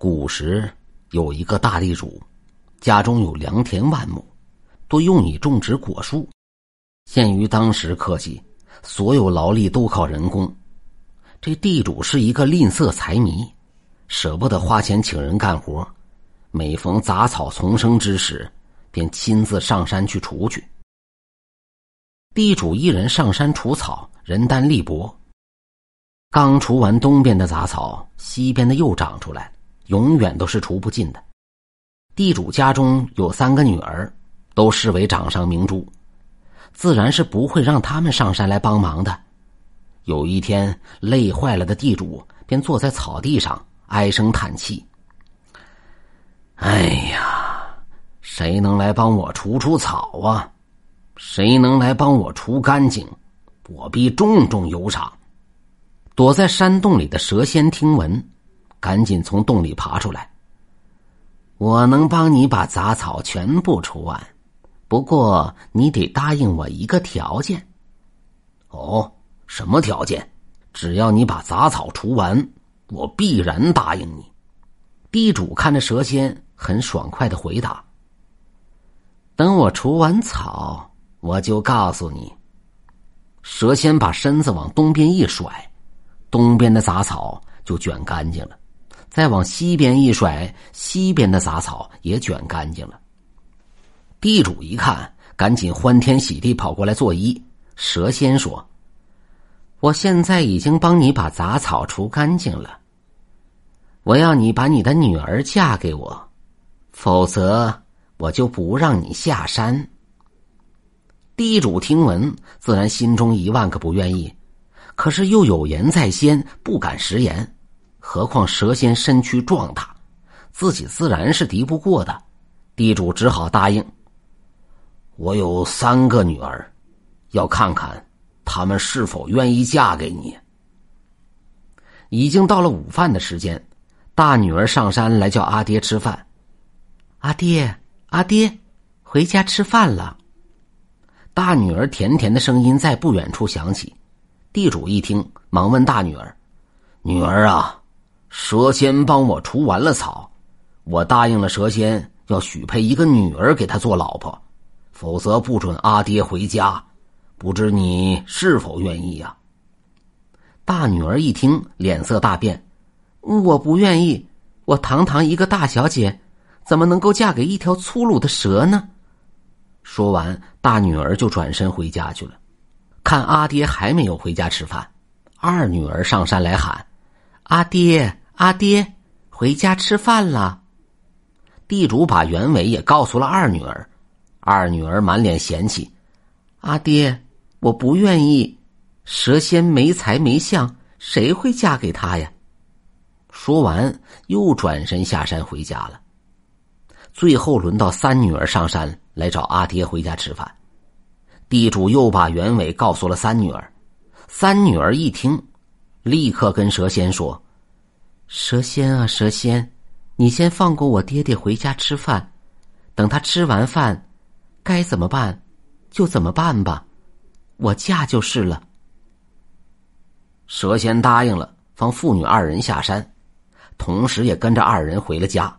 古时有一个大地主，家中有良田万亩，多用以种植果树。限于当时科技，所有劳力都靠人工。这地主是一个吝啬财迷，舍不得花钱请人干活。每逢杂草丛生之时，便亲自上山去除去。地主一人上山除草，人单力薄。刚除完东边的杂草，西边的又长出来，永远都是除不尽的。地主家中有三个女儿，都视为掌上明珠，自然是不会让他们上山来帮忙的。有一天，累坏了的地主便坐在草地上唉声叹气。哎呀，谁能来帮我除除草啊？谁能来帮我除干净？我必重重有赏。躲在山洞里的蛇仙听闻，赶紧从洞里爬出来。我能帮你把杂草全部除完，不过你得答应我一个条件。哦，什么条件？只要你把杂草除完，我必然答应你。地主看着蛇仙。很爽快的回答：“等我除完草，我就告诉你。”蛇仙把身子往东边一甩，东边的杂草就卷干净了；再往西边一甩，西边的杂草也卷干净了。地主一看，赶紧欢天喜地跑过来作揖。蛇仙说：“我现在已经帮你把杂草除干净了，我要你把你的女儿嫁给我。”否则，我就不让你下山。地主听闻，自然心中一万个不愿意，可是又有言在先，不敢食言。何况蛇仙身躯壮大，自己自然是敌不过的。地主只好答应。我有三个女儿，要看看他们是否愿意嫁给你。已经到了午饭的时间，大女儿上山来叫阿爹吃饭。阿爹，阿爹，回家吃饭了。大女儿甜甜的声音在不远处响起。地主一听，忙问大女儿：“女儿啊，蛇仙帮我除完了草，我答应了蛇仙，要许配一个女儿给他做老婆，否则不准阿爹回家。不知你是否愿意呀？”大女儿一听，脸色大变：“我不愿意，我堂堂一个大小姐。”怎么能够嫁给一条粗鲁的蛇呢？说完，大女儿就转身回家去了。看阿爹还没有回家吃饭，二女儿上山来喊：“阿爹，阿爹，回家吃饭了。”地主把原委也告诉了二女儿，二女儿满脸嫌弃：“阿爹，我不愿意，蛇仙没才没相，谁会嫁给他呀？”说完，又转身下山回家了。最后轮到三女儿上山来找阿爹回家吃饭，地主又把原委告诉了三女儿。三女儿一听，立刻跟蛇仙说：“蛇仙啊，蛇仙，你先放过我爹爹回家吃饭，等他吃完饭，该怎么办就怎么办吧，我嫁就是了。”蛇仙答应了，放父女二人下山，同时也跟着二人回了家。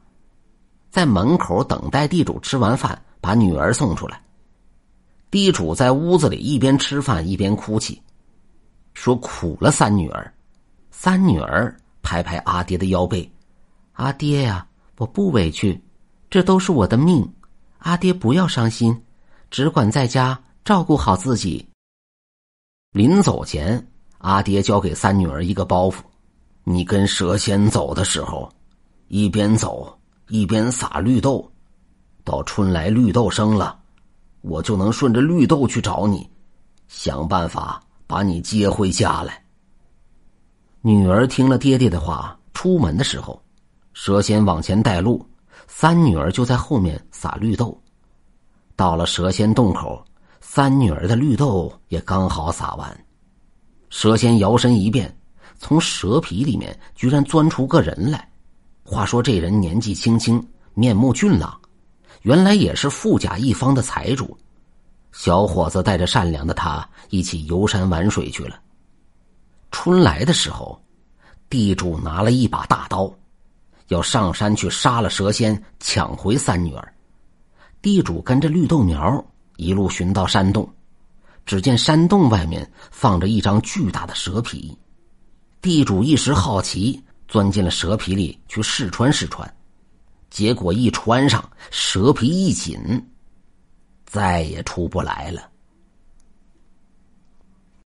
在门口等待地主吃完饭，把女儿送出来。地主在屋子里一边吃饭一边哭泣，说苦了三女儿。三女儿拍拍阿爹的腰背：“阿爹呀，我不委屈，这都是我的命。阿爹不要伤心，只管在家照顾好自己。”临走前，阿爹交给三女儿一个包袱：“你跟蛇仙走的时候，一边走。”一边撒绿豆，到春来绿豆生了，我就能顺着绿豆去找你，想办法把你接回家来。女儿听了爹爹的话，出门的时候，蛇仙往前带路，三女儿就在后面撒绿豆。到了蛇仙洞口，三女儿的绿豆也刚好撒完，蛇仙摇身一变，从蛇皮里面居然钻出个人来。话说这人年纪轻轻，面目俊朗，原来也是富甲一方的财主。小伙子带着善良的他一起游山玩水去了。春来的时候，地主拿了一把大刀，要上山去杀了蛇仙，抢回三女儿。地主跟着绿豆苗一路寻到山洞，只见山洞外面放着一张巨大的蛇皮。地主一时好奇，钻进了蛇皮里去试穿试穿，结果一穿上，蛇皮一紧，再也出不来了。